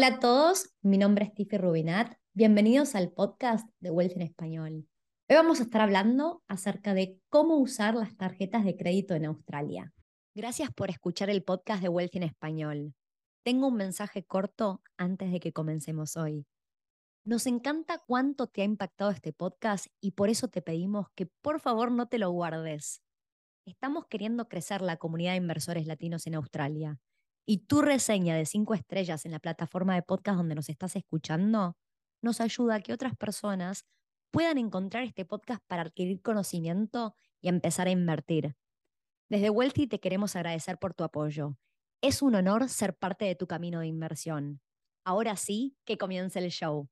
Hola a todos, mi nombre es Tiffy Rubinat. Bienvenidos al podcast de Wealth en Español. Hoy vamos a estar hablando acerca de cómo usar las tarjetas de crédito en Australia. Gracias por escuchar el podcast de Wealth en Español. Tengo un mensaje corto antes de que comencemos hoy. Nos encanta cuánto te ha impactado este podcast y por eso te pedimos que por favor no te lo guardes. Estamos queriendo crecer la comunidad de inversores latinos en Australia y tu reseña de cinco estrellas en la plataforma de podcast donde nos estás escuchando nos ayuda a que otras personas puedan encontrar este podcast para adquirir conocimiento y empezar a invertir. Desde Wealthy te queremos agradecer por tu apoyo. Es un honor ser parte de tu camino de inversión. Ahora sí, que comience el show.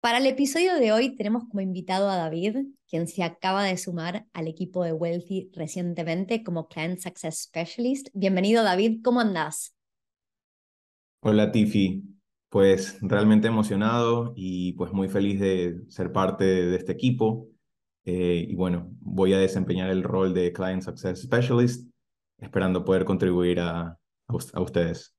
Para el episodio de hoy tenemos como invitado a David, quien se acaba de sumar al equipo de Wealthy recientemente como Client Success Specialist. Bienvenido David, ¿cómo andás? Hola Tiffy, pues realmente emocionado y pues muy feliz de ser parte de este equipo. Eh, y bueno, voy a desempeñar el rol de Client Success Specialist, esperando poder contribuir a, a ustedes.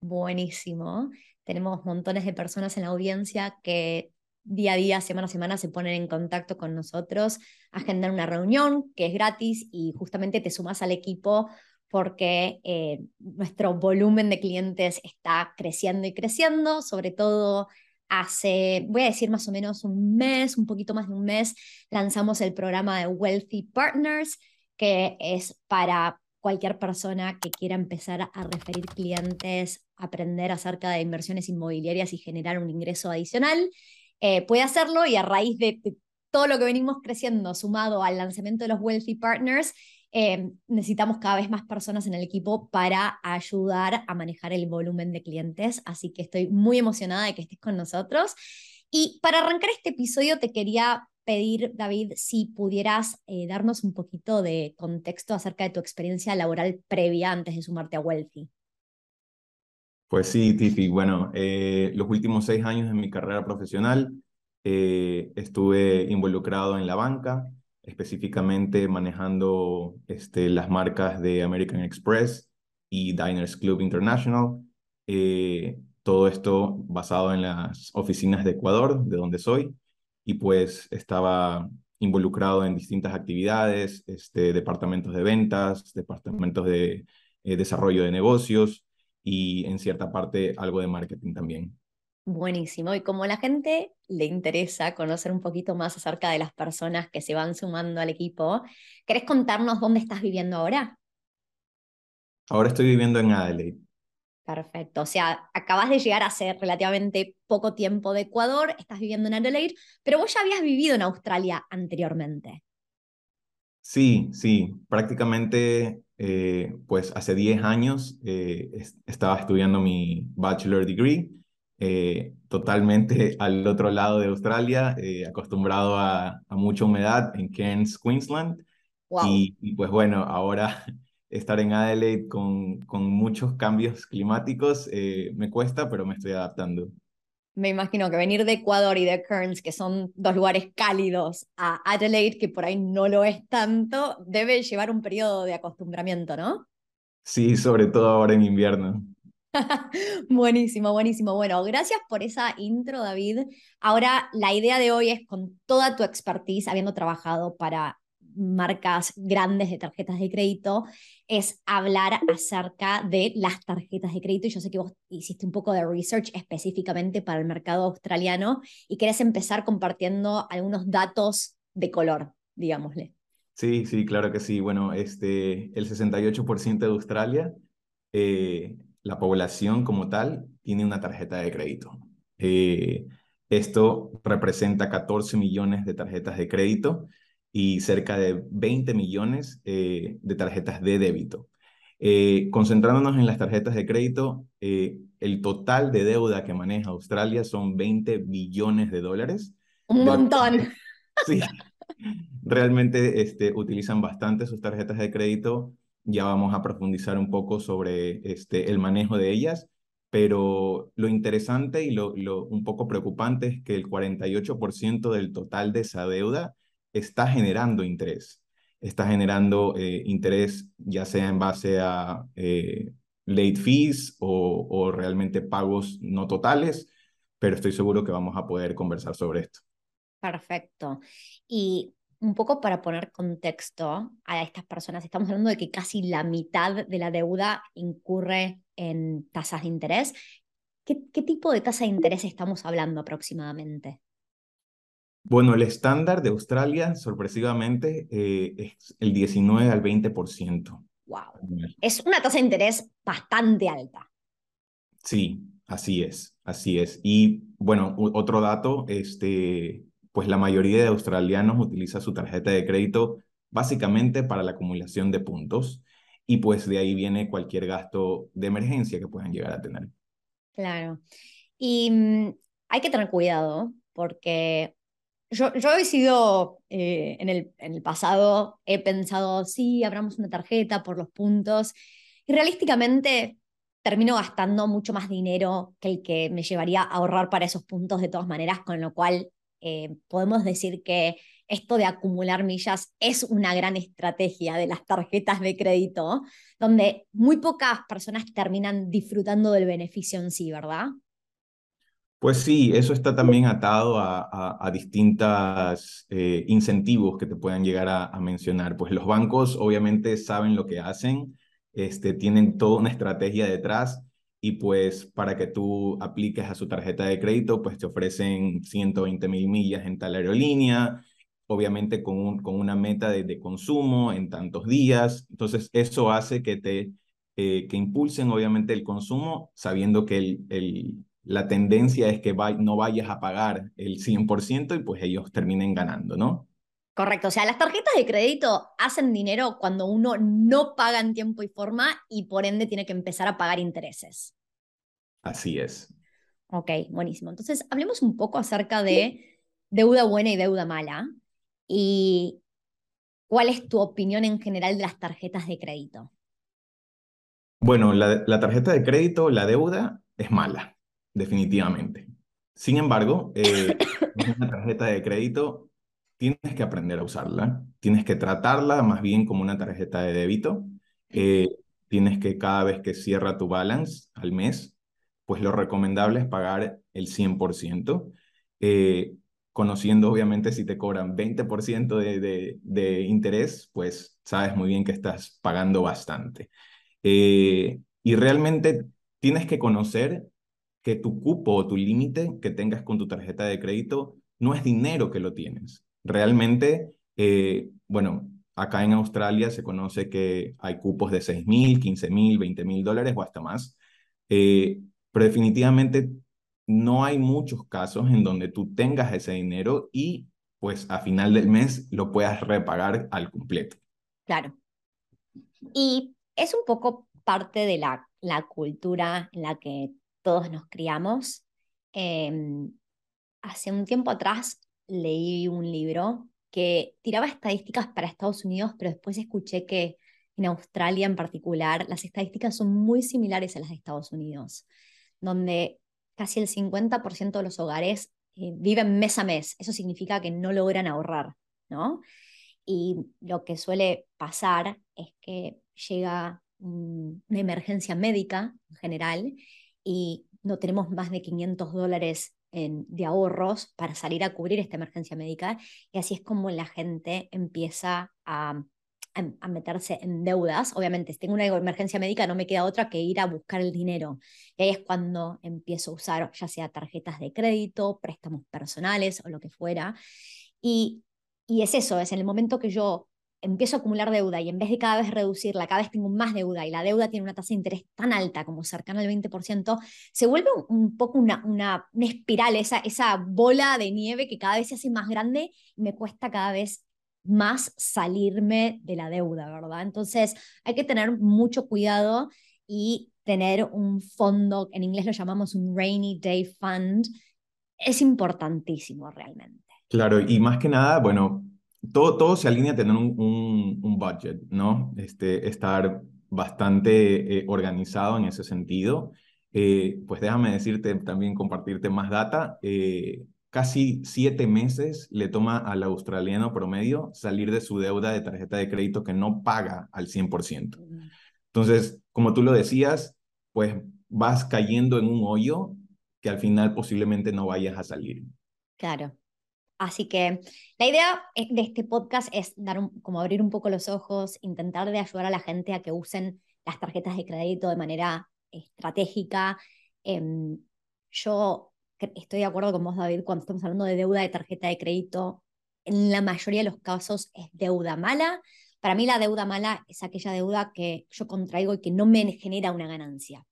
Buenísimo. Tenemos montones de personas en la audiencia que día a día, semana a semana, se ponen en contacto con nosotros, agendan una reunión que es gratis y justamente te sumas al equipo porque eh, nuestro volumen de clientes está creciendo y creciendo, sobre todo hace, voy a decir más o menos un mes, un poquito más de un mes, lanzamos el programa de Wealthy Partners, que es para cualquier persona que quiera empezar a referir clientes, aprender acerca de inversiones inmobiliarias y generar un ingreso adicional, eh, puede hacerlo y a raíz de, todo lo que venimos creciendo, sumado al lanzamiento de los Wealthy Partners, eh, necesitamos cada vez más personas en el equipo para ayudar a manejar el volumen de clientes. Así que estoy muy emocionada de que estés con nosotros. Y para arrancar este episodio te quería pedir, David, si pudieras eh, darnos un poquito de contexto acerca de tu experiencia laboral previa antes de sumarte a Wealthy. Pues sí, Tiffy. Bueno, eh, los últimos seis años de mi carrera profesional eh, estuve involucrado en la banca, específicamente manejando este, las marcas de American Express y Diners Club International. todo esto basado en las oficinas de Ecuador, de donde soy y pues estaba involucrado en distintas actividades, este, departamentos de ventas, departamentos de eh, desarrollo de negocios y en cierta parte algo de marketing también. Buenísimo. Y como a la gente le interesa conocer un poquito más acerca de las personas que se van sumando al equipo, ¿querés contarnos dónde estás viviendo ahora? Ahora estoy viviendo en Adelaide. Perfecto. O sea, acabas de llegar hace relativamente poco tiempo de Ecuador, estás viviendo en Adelaide, pero vos ya habías vivido en Australia anteriormente. Sí, sí, prácticamente eh, pues hace 10 años eh, estaba estudiando mi bachelor degree, eh, totalmente al otro lado de Australia, acostumbrado a, mucha humedad en Cairns, Queensland. Y, y pues bueno, ahora estar en Adelaide con, con muchos cambios climáticos eh, me cuesta, pero me estoy adaptando. Me imagino que venir de Ecuador y de Cairns, que son dos lugares cálidos, a Adelaide, que por ahí no lo es tanto, debe llevar un periodo de acostumbramiento, ¿no? Sí, sobre todo ahora en invierno. buenísimo, buenísimo. Bueno, gracias por esa intro, David. Ahora la idea de hoy es con toda tu expertise, habiendo trabajado para marcas grandes de tarjetas de crédito, es hablar acerca de las tarjetas de crédito. Y yo sé que vos hiciste un poco de research específicamente para el mercado australiano y querés empezar compartiendo algunos datos de color, digámosle. Sí, sí, claro que sí. Bueno, este, el 68% de Australia, eh, la población como tal, tiene una tarjeta de crédito. Eh, esto representa 14 millones de tarjetas de crédito y cerca de 20 millones eh, de tarjetas de débito. Eh, concentrándonos en las tarjetas de crédito, eh, el total de deuda que maneja Australia son 20 billones de dólares. Un montón. Sí, realmente este, utilizan bastante sus tarjetas de crédito. Ya vamos a profundizar un poco sobre este, el manejo de ellas, pero lo interesante y lo, lo un poco preocupante es que el 48% del total de esa deuda está generando interés. está generando eh, interés ya sea en base a eh, late fees o, realmente pagos no totales, pero estoy seguro que vamos a poder conversar sobre esto. Perfecto. Y un poco para poner contexto a estas personas, estamos hablando de que casi la mitad de la deuda incurre en tasas de interés. ¿Qué, qué tipo de tasa de interés estamos hablando aproximadamente? Bueno, el estándar de Australia, sorpresivamente, eh, es el 19 al 20%. Wow. Es una tasa de interés bastante alta. Sí, así es, así es. Y bueno, otro dato, este, pues la mayoría de australianos utiliza su tarjeta de crédito básicamente para la acumulación de puntos y pues de ahí viene cualquier gasto de emergencia que puedan llegar a tener. Claro. Y mm, hay que tener cuidado porque yo, he sido, eh, en, el, en el pasado, he pensado, sí, abramos una tarjeta por los puntos, y realísticamente termino gastando mucho más dinero que el que me llevaría a ahorrar para esos puntos de todas maneras, con lo cual eh, podemos decir que esto de acumular millas es una gran estrategia de las tarjetas de crédito, donde muy pocas personas terminan disfrutando del beneficio en sí, ¿verdad? Pues sí, eso está también atado a, a, distintos eh, incentivos que te puedan llegar a, mencionar. Pues los bancos obviamente saben lo que hacen, este, tienen toda una estrategia detrás y pues para que tú apliques a su tarjeta de crédito, pues te ofrecen 120 mil millas en tal aerolínea, obviamente con, un, con una meta de, consumo en tantos días. Entonces eso hace que te... Eh, que impulsen obviamente el consumo sabiendo que el, el la tendencia es que no vayas a pagar el 100% y pues ellos terminen ganando, ¿no? Correcto, o sea, las tarjetas de crédito hacen dinero cuando uno no paga en tiempo y forma y por ende tiene que empezar a pagar intereses. Así es. Ok, buenísimo. Entonces, hablemos un poco acerca de deuda buena y deuda mala y cuál es tu opinión en general de las tarjetas de crédito. Bueno, la, la tarjeta de crédito, la deuda es mala definitivamente. Sin embargo, eh, una tarjeta de crédito, tienes que aprender a usarla, tienes que tratarla más bien como una tarjeta de débito. Eh, tienes que cada vez que cierra tu balance al mes, pues lo recomendable es pagar el 100%, eh, conociendo obviamente si te cobran 20% de, de, de, interés, pues sabes muy bien que estás pagando bastante. y realmente tienes que conocer que tu cupo o tu límite que tengas con tu tarjeta de crédito no es dinero que lo tienes. Realmente, eh, bueno, acá en Australia se conoce que hay cupos de 6 mil, 15 mil, 20 mil dólares o hasta más. Eh, pero definitivamente no hay muchos casos en donde tú tengas ese dinero y pues a final del mes lo puedas repagar al completo. Claro. Y es un poco parte de la, la cultura en la que todos nos criamos. Em, hace un tiempo atrás leí un libro que tiraba estadísticas para Estados Unidos, pero después escuché que en Australia en particular las estadísticas son muy similares a las de Estados Unidos, donde casi el 50% de los hogares eh, viven mes a mes. Eso significa que no logran ahorrar, ¿no? Y lo que suele pasar es que llega una emergencia médica en general y no tenemos más de 500 dólares en, de ahorros para salir a cubrir esta emergencia médica. Y así es como la gente empieza a, a, meterse en deudas. Obviamente, si tengo una emergencia médica, no me queda otra que ir a buscar el dinero. Y ahí es cuando empiezo a usar ya sea tarjetas de crédito, préstamos personales o lo que fuera. Y, y es eso, es en el momento que yo empiezo a acumular deuda y en vez de cada vez reducirla, cada vez tengo más deuda y la deuda tiene una tasa de interés tan alta como cercana al 20%, se vuelve un, poco una, una, una, espiral, esa, esa bola de nieve que cada vez se hace más grande y me cuesta cada vez más salirme de la deuda, ¿verdad? Entonces hay que tener mucho cuidado y tener un fondo, en inglés lo llamamos un rainy day fund, es importantísimo realmente. Claro, y más que nada, bueno, todo, todo se alinea a tener un, un, budget, ¿no? Este, estar bastante eh, organizado en ese sentido. Eh, pues déjame decirte también, compartirte más data. Eh, casi siete meses le toma al australiano promedio salir de su deuda de tarjeta de crédito que no paga al 100%. Entonces, como tú lo decías, pues vas cayendo en un hoyo que al final posiblemente no vayas a salir. Claro. Así que la idea de este podcast es dar como abrir un poco los ojos, intentar de ayudar a la gente a que usen las tarjetas de crédito de manera estratégica. Em, yo estoy de acuerdo con vos, David, cuando estamos hablando de deuda de tarjeta de crédito, en la mayoría de los casos es deuda mala. Para mí la deuda mala es aquella deuda que yo contraigo y que no me genera una ganancia.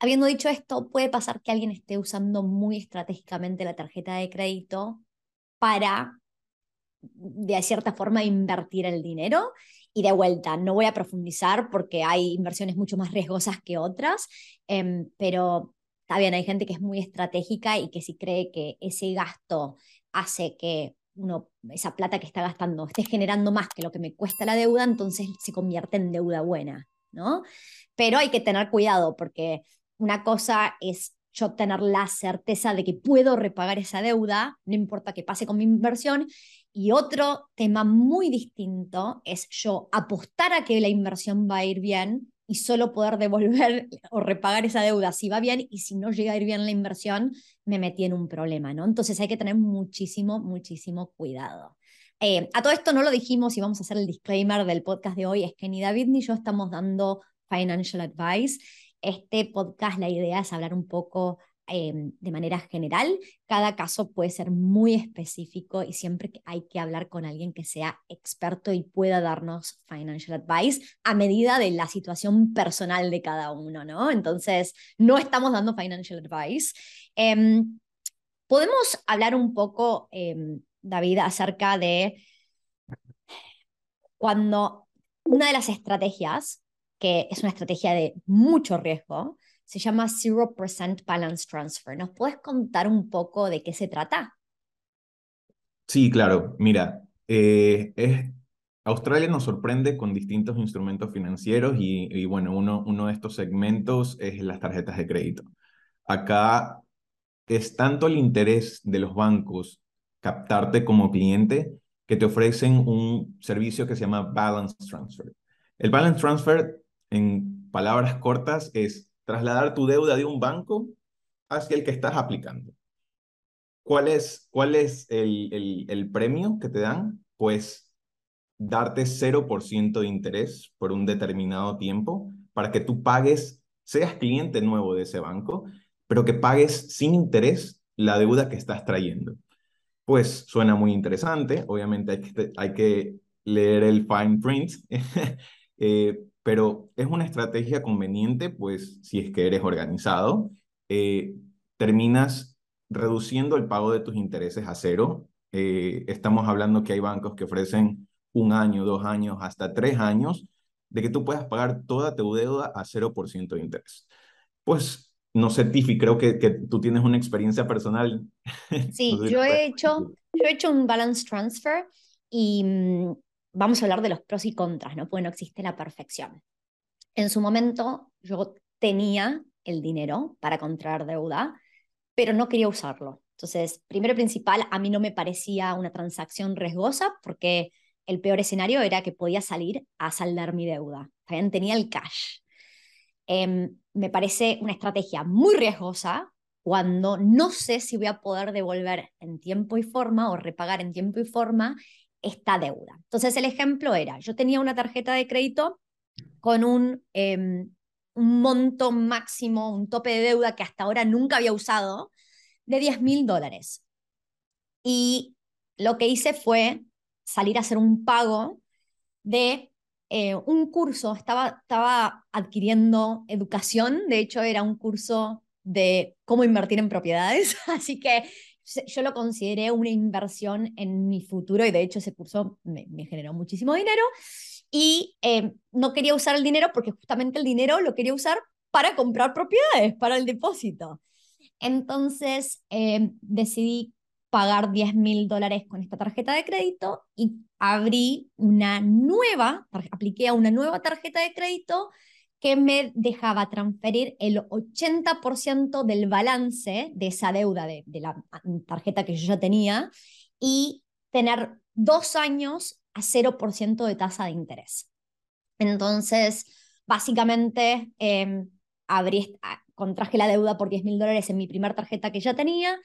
Habiendo dicho esto, puede pasar que alguien esté usando muy estratégicamente la tarjeta de crédito para, de cierta forma, invertir el dinero. Y de vuelta, no voy a profundizar porque hay inversiones mucho más riesgosas que otras, em, pero está bien, hay gente que es muy estratégica y que si cree que ese gasto hace que uno, esa plata que está gastando esté generando más que lo que me cuesta la deuda, entonces se convierte en deuda buena, ¿no? Pero hay que tener cuidado porque una cosa es yo tener la certeza de que puedo repagar esa deuda, no importa qué pase con mi inversión. Y otro tema muy distinto es yo apostar a que la inversión va a ir bien y solo poder devolver o repagar esa deuda si va bien y si no llega a ir bien la inversión, me metí en un problema, ¿no? Entonces hay que tener muchísimo, muchísimo cuidado. Eh, a todo esto no lo dijimos y vamos a hacer el disclaimer del podcast de hoy, es que ni David ni yo estamos dando financial advice. Este podcast, la idea es hablar un poco em, de manera general. Cada caso puede ser muy específico y siempre hay que hablar con alguien que sea experto y pueda darnos financial advice a medida de la situación personal de cada uno, ¿no? Entonces, no estamos dando financial advice. Em, Podemos hablar un poco, em, David, acerca de cuando una de las estrategias que es una estrategia de mucho riesgo, se llama 0% Balance Transfer. ¿Nos puedes contar un poco de qué se trata? Sí, claro. Mira, eh, es, Australia nos sorprende con distintos instrumentos financieros y, y, bueno, uno, uno de estos segmentos es las tarjetas de crédito. Acá es tanto el interés de los bancos captarte como cliente que te ofrecen un servicio que se llama Balance Transfer. El Balance Transfer en palabras cortas, es trasladar tu deuda de un banco hacia el que estás aplicando. ¿Cuál es, cuál es el, el, el premio que te dan? Pues darte 0% de interés por un determinado tiempo para que tú pagues, seas cliente nuevo de ese banco, pero que pagues sin interés la deuda que estás trayendo. Pues suena muy interesante, obviamente hay que, hay que leer el fine print, eh, pero es una estrategia conveniente, pues si es que eres organizado, eh, terminas reduciendo el pago de tus intereses a cero. Eh, estamos hablando que hay bancos que ofrecen un año, dos años, hasta tres años, de que tú puedas pagar toda tu deuda a 0% de interés. Pues no sé, Tiffy, creo que, que tú tienes una experiencia personal. Sí, yo, he hecho, yo he hecho un balance transfer y mm, vamos a hablar de los pros y contras, ¿no? Porque no existe la perfección. En su momento yo tenía el dinero para contraer deuda, pero no quería usarlo. Entonces, primero y principal, a mí no me parecía una transacción riesgosa porque el peor escenario era que podía salir a saldar mi deuda. También tenía el cash. Em, me parece una estrategia muy riesgosa cuando no sé si voy a poder devolver en tiempo y forma o repagar en tiempo y forma esta deuda. Entonces el ejemplo era, yo tenía una tarjeta de crédito con un, em, monto máximo, un tope de deuda que hasta ahora nunca había usado, de 10 mil dólares. Y lo que hice fue salir a hacer un pago de eh, un curso, estaba, estaba adquiriendo educación, de hecho era un curso de cómo invertir en propiedades, así que yo lo consideré una inversión en mi futuro y de hecho ese curso me, generó muchísimo dinero y eh, no quería usar el dinero porque justamente el dinero lo quería usar para comprar propiedades, para el depósito. Entonces eh, decidí pagar 10 mil dólares con esta tarjeta de crédito y abrí una nueva, apliqué a una nueva tarjeta de crédito que me dejaba transferir el 80% del balance de esa deuda de, la tarjeta que yo ya tenía y tener dos años a 0% de tasa de interés. Entonces, básicamente, eh, abrí, contraje la deuda por 10 mil dólares en mi primera tarjeta que ya tenía,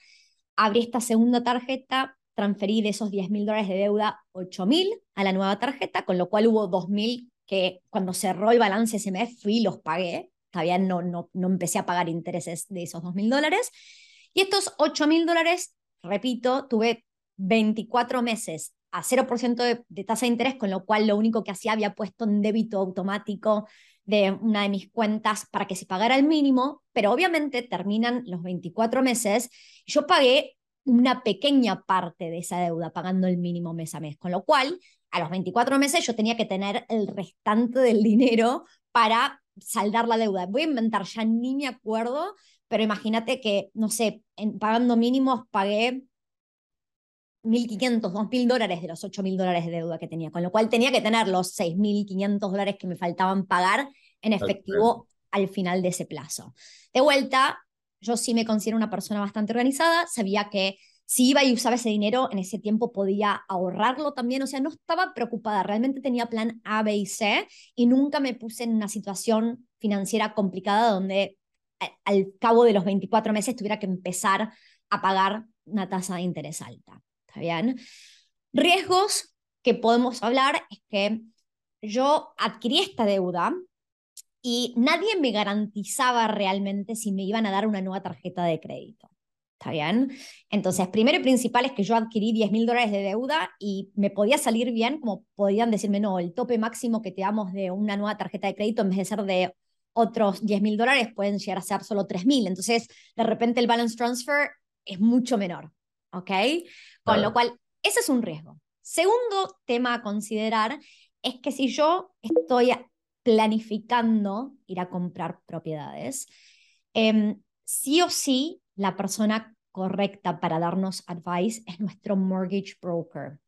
abrí esta segunda tarjeta, transferí de esos 10 mil dólares de deuda 8 mil a la nueva tarjeta, con lo cual hubo 2 mil que cuando cerró el balance ese mes fui y los pagué. Todavía no, no, no empecé a pagar intereses de esos 2 mil dólares. Y estos 8 mil dólares, repito, tuve 24 meses a 0% de, de, tasa de interés, con lo cual lo único que hacía había puesto en débito automático de una de mis cuentas para que se pagara el mínimo, pero obviamente terminan los 24 meses. Yo pagué una pequeña parte de esa deuda pagando el mínimo mes a mes, con lo cual a los 24 meses yo tenía que tener el restante del dinero para saldar la deuda. Voy a inventar, ya ni me acuerdo, pero imagínate que, no sé, en, pagando mínimos pagué 1.500, 2.000 dólares de los 8.000 dólares de deuda que tenía, con lo cual tenía que tener los 6.500 dólares que me faltaban pagar en efectivo al final de ese plazo. De vuelta, yo sí me considero una persona bastante organizada, sabía que si iba y usaba ese dinero, en ese tiempo podía ahorrarlo también, o sea, no estaba preocupada, realmente tenía plan A, B y C y nunca me puse en una situación financiera complicada donde al cabo de los 24 meses tuviera que empezar a pagar una tasa de interés alta. ¿Está bien? Riesgos que podemos hablar es que yo adquirí esta deuda y nadie me garantizaba realmente si me iban a dar una nueva tarjeta de crédito. ¿Está bien? Entonces, primero y principal es que yo adquirí 10 mil dólares de deuda y me podía salir bien, como podían decirme, no, el tope máximo que te damos de una nueva tarjeta de crédito en vez de ser de otros 10 mil dólares pueden llegar a ser solo 3 mil. Entonces, de repente el balance transfer es mucho menor. ¿Ok? Con lo cual, ese es un riesgo. Segundo tema a considerar es que si yo estoy planificando ir a comprar propiedades, eh, sí o sí la persona correcta para darnos advice es nuestro mortgage broker.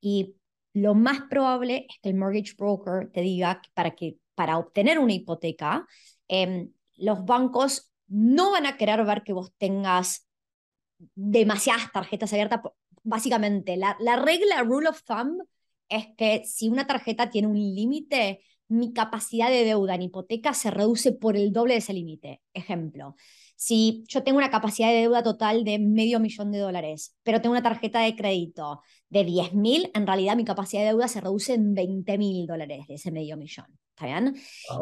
Y lo más probable es que el mortgage broker te diga que para, que, para obtener una hipoteca, eh, los bancos no van a querer ver que vos tengas demasiadas tarjetas abiertas básicamente, la, la regla, rule of thumb, es que si una tarjeta tiene un límite, mi capacidad de deuda en hipoteca se reduce por el doble de ese límite. Ejemplo, si yo tengo una capacidad de deuda total de medio millón de dólares, pero tengo una tarjeta de crédito de 10 mil, en realidad mi capacidad de deuda se reduce en 20 mil dólares de ese medio millón. ¿Está bien?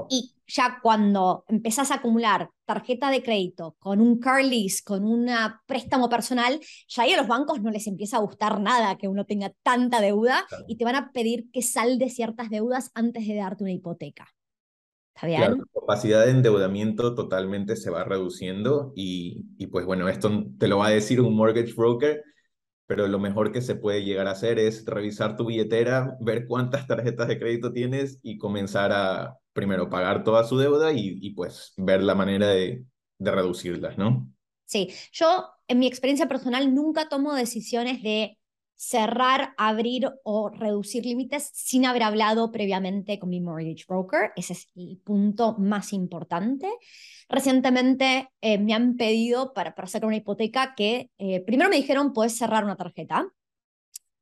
Y ya cuando empezás a acumular tarjeta de crédito con un car lease, con un préstamo personal, ya ahí a los bancos no les empieza a gustar nada que uno tenga tanta deuda y te van a pedir que salde ciertas deudas antes de darte una hipoteca. ¿Está bien? Claro, la capacidad de endeudamiento totalmente se va reduciendo y, y pues bueno, esto te lo va a decir un mortgage broker pero lo mejor que se puede llegar a hacer es revisar tu billetera, ver cuántas tarjetas de crédito tienes y comenzar a primero pagar toda su deuda y, y pues ver la manera de, de reducirlas, ¿no? Sí, yo en mi experiencia personal nunca tomo decisiones de cerrar, abrir o reducir límites sin haber hablado previamente con mi mortgage broker. Ese es el punto más importante. Recientemente eh, me han pedido para, para sacar una hipoteca que eh, primero me dijeron, puedes cerrar una tarjeta.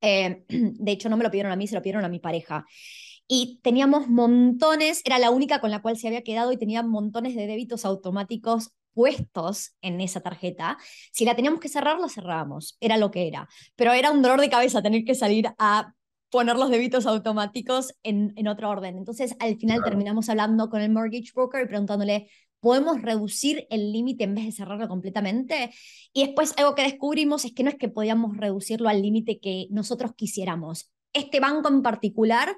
Eh, de hecho, no me lo pidieron a mí, se lo pidieron a mi pareja. Y teníamos montones, era la única con la cual se había quedado y tenía montones de débitos automáticos puestos en esa tarjeta. Si la teníamos que cerrar, la cerrábamos. Era lo que era. Pero era un dolor de cabeza tener que salir a poner los débitos automáticos en, en otro orden. Entonces, al final terminamos hablando con el mortgage broker y preguntándole, ¿podemos reducir el límite en vez de cerrarlo completamente? Y después algo que descubrimos es que no es que podíamos reducirlo al límite que nosotros quisiéramos. Este banco en particular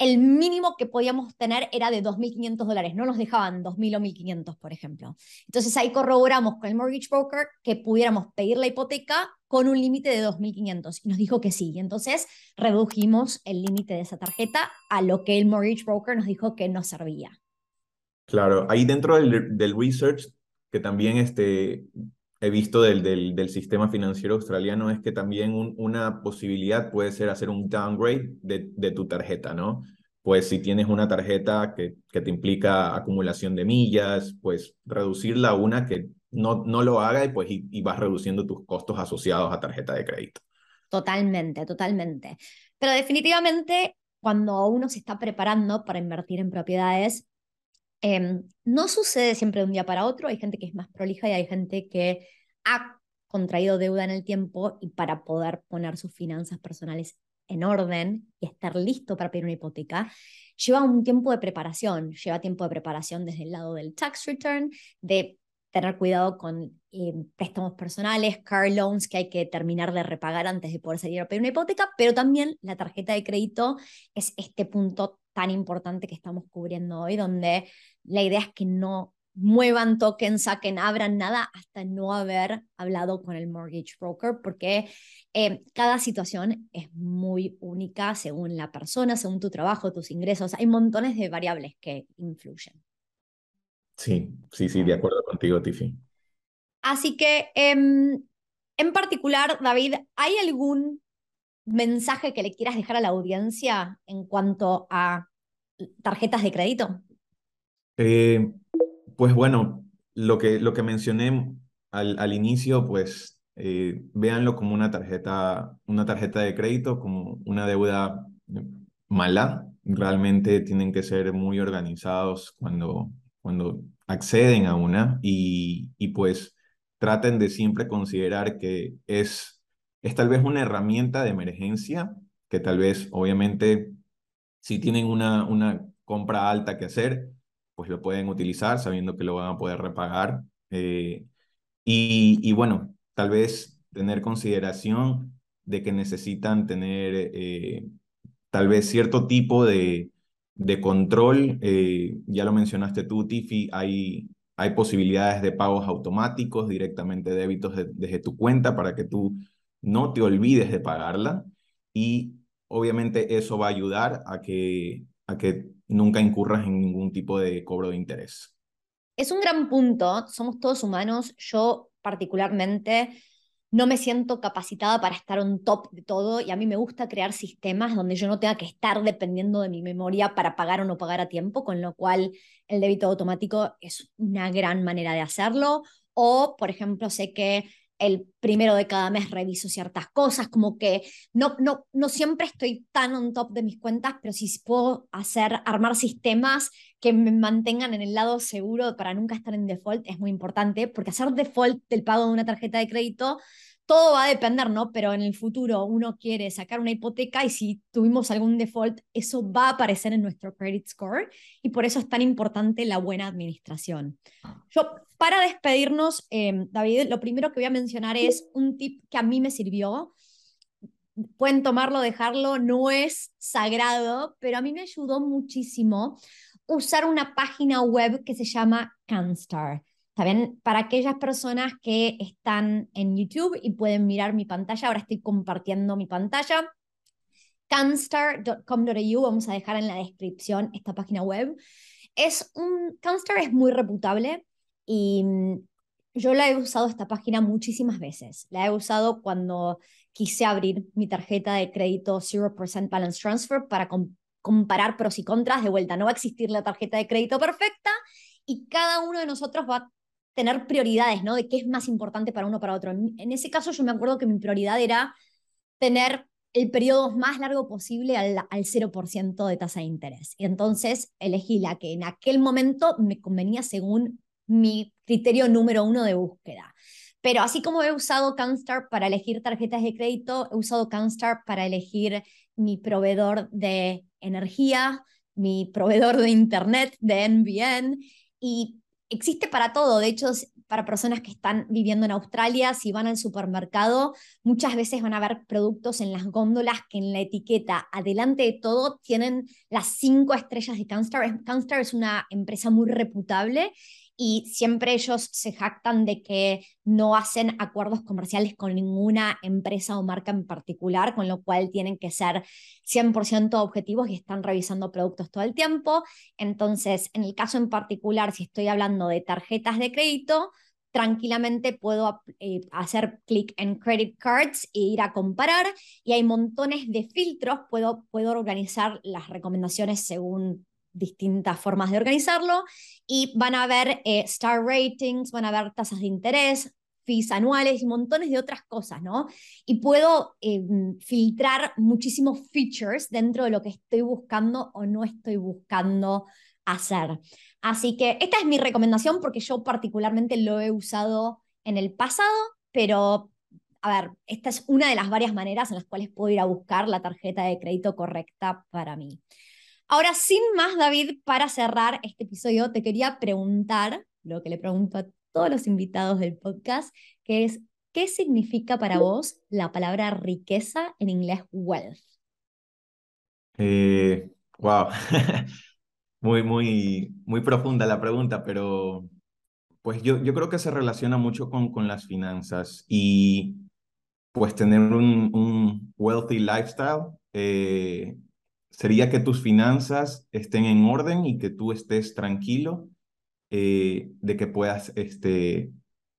el mínimo que podíamos tener era de 2.500 dólares, no nos dejaban 2.000 o 1.500, por ejemplo. Entonces ahí corroboramos con el mortgage broker que pudiéramos pedir la hipoteca con un límite de 2.500 y nos dijo que sí. Y entonces redujimos el límite de esa tarjeta a lo que el mortgage broker nos dijo que no servía. Claro, ahí dentro del, del research, que también este, he visto del, del, sistema financiero australiano es que también un, una posibilidad puede ser hacer un downgrade de, de, tu tarjeta, ¿no? pues si tienes una tarjeta que, que te implica acumulación de millas, pues reducirla a una que no, no lo haga y pues y, vas reduciendo tus costos asociados a tarjeta de crédito. Totalmente, totalmente. Pero definitivamente cuando uno se está preparando para invertir en propiedades, em, no sucede siempre de un día para otro. Hay gente que es más prolija y hay gente que ha contraído deuda en el tiempo y para poder poner sus finanzas personales en orden y estar listo para pedir una hipoteca, lleva un tiempo de preparación, lleva tiempo de preparación desde el lado del tax return, de tener cuidado con eh, préstamos personales, car loans que hay que terminar de repagar antes de poder salir a pedir una hipoteca, pero también la tarjeta de crédito es este punto tan importante que estamos cubriendo hoy, donde la idea es que no muevan tokens, saquen, abran nada hasta no haber hablado con el mortgage broker, porque eh, cada situación es muy única según la persona, según tu trabajo, tus ingresos. Hay montones de variables que influyen. Sí, sí, sí, de acuerdo contigo, Tiffy. Así que, em, en particular, David, ¿hay algún mensaje que le quieras dejar a la audiencia en cuanto a tarjetas de crédito? Eh, pues bueno, lo que, lo que mencioné al, al inicio, pues eh, véanlo como una tarjeta, una tarjeta de crédito, como una deuda mala. Realmente tienen que ser muy organizados cuando, cuando acceden a una y, y pues traten de siempre considerar que es, es tal vez una herramienta de emergencia, que tal vez obviamente si tienen una, una compra alta que hacer, pues lo pueden utilizar sabiendo que lo van a poder repagar. Eh, y, bueno, tal vez tener consideración de que necesitan tener eh, tal vez cierto tipo de, de control. Eh, ya lo mencionaste tú, Tiffy, hay, hay posibilidades de pagos automáticos, directamente débitos desde tu cuenta para que tú no te olvides de pagarla. Y obviamente eso va a ayudar a que, a que nunca incurras en ningún tipo de cobro de interés. Es un gran punto, somos todos humanos, yo particularmente no me siento capacitada para estar on top de todo y a mí me gusta crear sistemas donde yo no tenga que estar dependiendo de mi memoria para pagar o no pagar a tiempo, con lo cual el débito automático es una gran manera de hacerlo. O, por ejemplo, sé que el primero de cada mes reviso ciertas cosas, como que no, no, no siempre estoy tan on top de mis cuentas, pero si puedo hacer, armar sistemas que me mantengan en el lado seguro para nunca estar en default es muy importante, porque hacer default del pago de una tarjeta de crédito todo va a depender, ¿no? Pero en el futuro uno quiere sacar una hipoteca y si tuvimos algún default, eso va a aparecer en nuestro credit score y por eso es tan importante la buena administración. Yo, para despedirnos, em, David, lo primero que voy a mencionar es un tip que a mí me sirvió. Pueden tomarlo, dejarlo, no es sagrado, pero a mí me ayudó muchísimo usar una página web que se llama CanStar. También para aquellas personas que están en YouTube y pueden mirar mi pantalla, ahora estoy compartiendo mi pantalla. Canstar.com.au, vamos a dejar en la descripción esta página web. Es un, Canstar es muy reputable y mm, yo la he usado esta página muchísimas veces. La he usado cuando quise abrir mi tarjeta de crédito 0% Balance Transfer para comparar pros y contras. De vuelta, no va a existir la tarjeta de crédito perfecta y cada uno de nosotros va tener prioridades, ¿no? De qué es más importante para uno para otro. En ese caso yo me acuerdo que mi prioridad era tener el periodo más largo posible al, al 0% de tasa de interés. Y entonces elegí la que en aquel momento me convenía según mi criterio número uno de búsqueda. Pero así como he usado CanStar para elegir tarjetas de crédito, he usado CanStar para elegir mi proveedor de energía, mi proveedor de internet, de NBN, y existe para todo. De hecho, para personas que están viviendo en Australia, si van al supermercado, muchas veces van a ver productos en las góndolas que en la etiqueta, adelante de todo, tienen las cinco estrellas de CanStar. CanStar es una empresa muy reputable y siempre ellos se jactan de que no hacen acuerdos comerciales con ninguna empresa o marca en particular, con lo cual tienen que ser 100% objetivos y están revisando productos todo el tiempo. Entonces, en el caso en particular, si estoy hablando de tarjetas de crédito, tranquilamente puedo eh, hacer clic en credit cards e ir a comparar y hay montones de filtros, puedo, puedo organizar las recomendaciones según distintas formas de organizarlo y van a ver eh, star ratings, van a ver tasas de interés, fees anuales y montones de otras cosas, ¿no? Y puedo eh, filtrar muchísimos features dentro de lo que estoy buscando o no estoy buscando hacer. Así que esta es mi recomendación porque yo particularmente lo he usado en el pasado, pero a ver, esta es una de las varias maneras en las cuales puedo ir a buscar la tarjeta de crédito correcta para mí. Ahora, sin más, David, para cerrar este episodio, te quería preguntar lo que le pregunto a todos los invitados del podcast, que es, ¿qué significa para vos la palabra riqueza en inglés wealth? Eh, wow, muy, muy, muy profunda la pregunta, pero pues yo, yo creo que se relaciona mucho con, con las finanzas y pues tener un, un wealthy lifestyle eh, sería que tus finanzas estén en orden y que tú estés tranquilo eh, de que puedas este,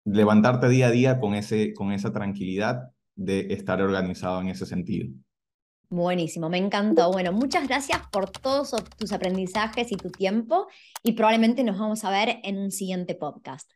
levantarte día a día con, ese, con esa tranquilidad de estar organizado en ese sentido. Buenísimo, me encantó. Bueno, muchas gracias por todos tus aprendizajes y tu tiempo y probablemente nos vamos a ver en un siguiente podcast.